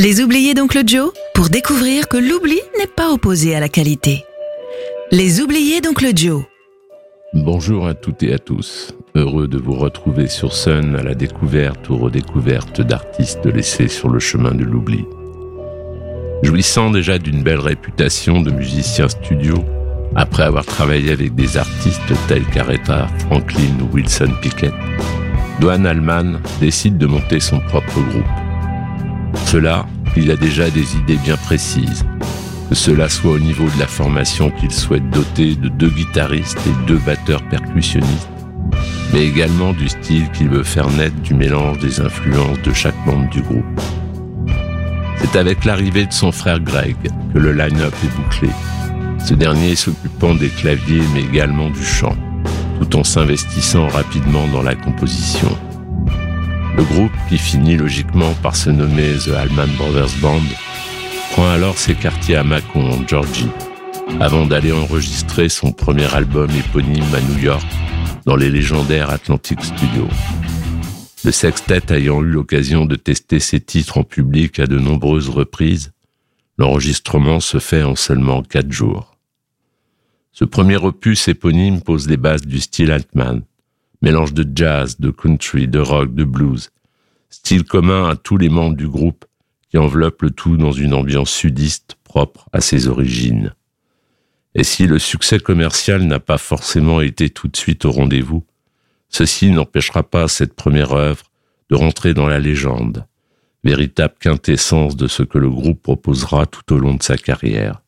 Les oubliés d'Oncle Joe pour découvrir que l'oubli n'est pas opposé à la qualité. Les oubliés d'Oncle Joe. Bonjour à toutes et à tous. Heureux de vous retrouver sur Sun à la découverte ou redécouverte d'artistes laissés sur le chemin de l'oubli. Jouissant déjà d'une belle réputation de musicien studio, après avoir travaillé avec des artistes tels qu'Aretha Franklin ou Wilson Pickett, Doan Allman décide de monter son propre groupe. Cela, il a déjà des idées bien précises. Que cela soit au niveau de la formation qu'il souhaite doter de deux guitaristes et deux batteurs percussionnistes, mais également du style qu'il veut faire naître du mélange des influences de chaque membre du groupe. C'est avec l'arrivée de son frère Greg que le line-up est bouclé, ce dernier s'occupant des claviers mais également du chant, tout en s'investissant rapidement dans la composition. Le groupe, qui finit logiquement par se nommer The Allman Brothers Band, prend alors ses quartiers à Macon, en Georgie, avant d'aller enregistrer son premier album éponyme à New York, dans les légendaires Atlantic Studios. Le sextet ayant eu l'occasion de tester ses titres en public à de nombreuses reprises, l'enregistrement se fait en seulement quatre jours. Ce premier opus éponyme pose les bases du style Altman, mélange de jazz, de country, de rock, de blues, style commun à tous les membres du groupe qui enveloppe le tout dans une ambiance sudiste propre à ses origines. Et si le succès commercial n'a pas forcément été tout de suite au rendez-vous, ceci n'empêchera pas cette première œuvre de rentrer dans la légende, véritable quintessence de ce que le groupe proposera tout au long de sa carrière.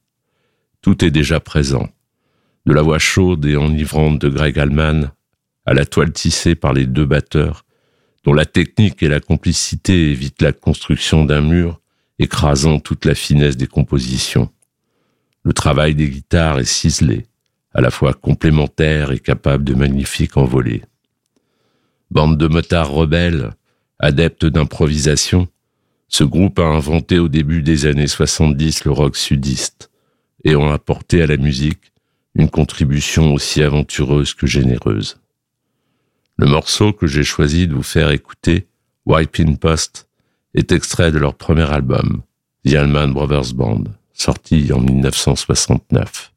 Tout est déjà présent, de la voix chaude et enivrante de Greg Allman à la toile tissée par les deux batteurs, dont la technique et la complicité évitent la construction d'un mur, écrasant toute la finesse des compositions. Le travail des guitares est ciselé, à la fois complémentaire et capable de magnifiques envolées. Bande de motards rebelles, adeptes d'improvisation, ce groupe a inventé au début des années 70 le rock sudiste et ont apporté à la musique une contribution aussi aventureuse que généreuse. Le morceau que j'ai choisi de vous faire écouter, Wiping Post, est extrait de leur premier album, The Allman Brothers Band, sorti en 1969.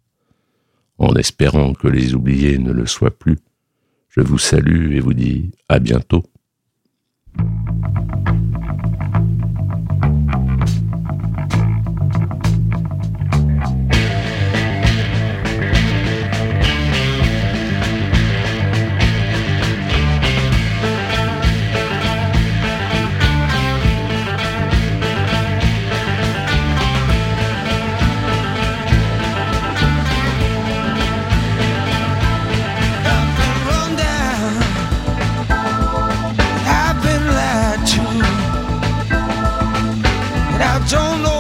En espérant que les oubliés ne le soient plus, je vous salue et vous dis à bientôt. don't know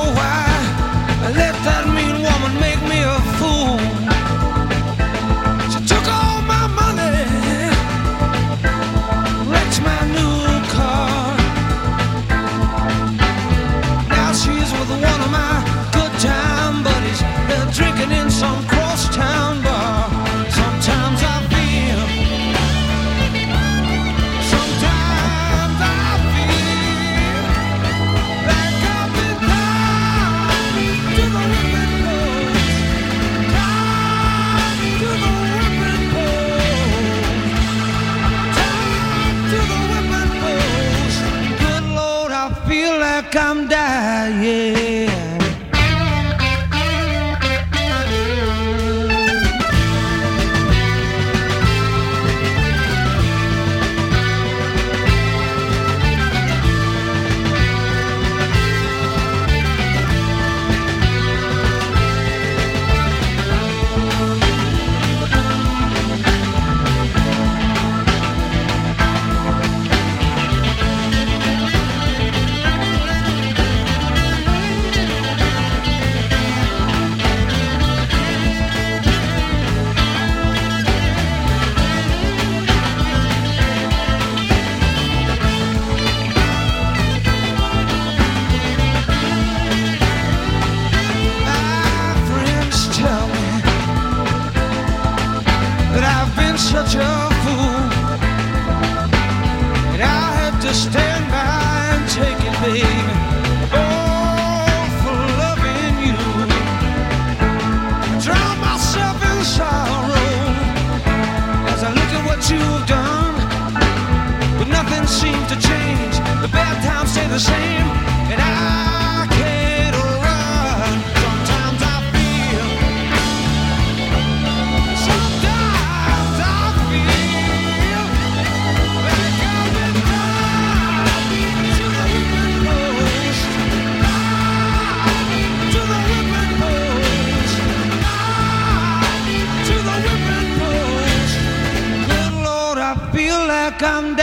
come die, yeah. come down.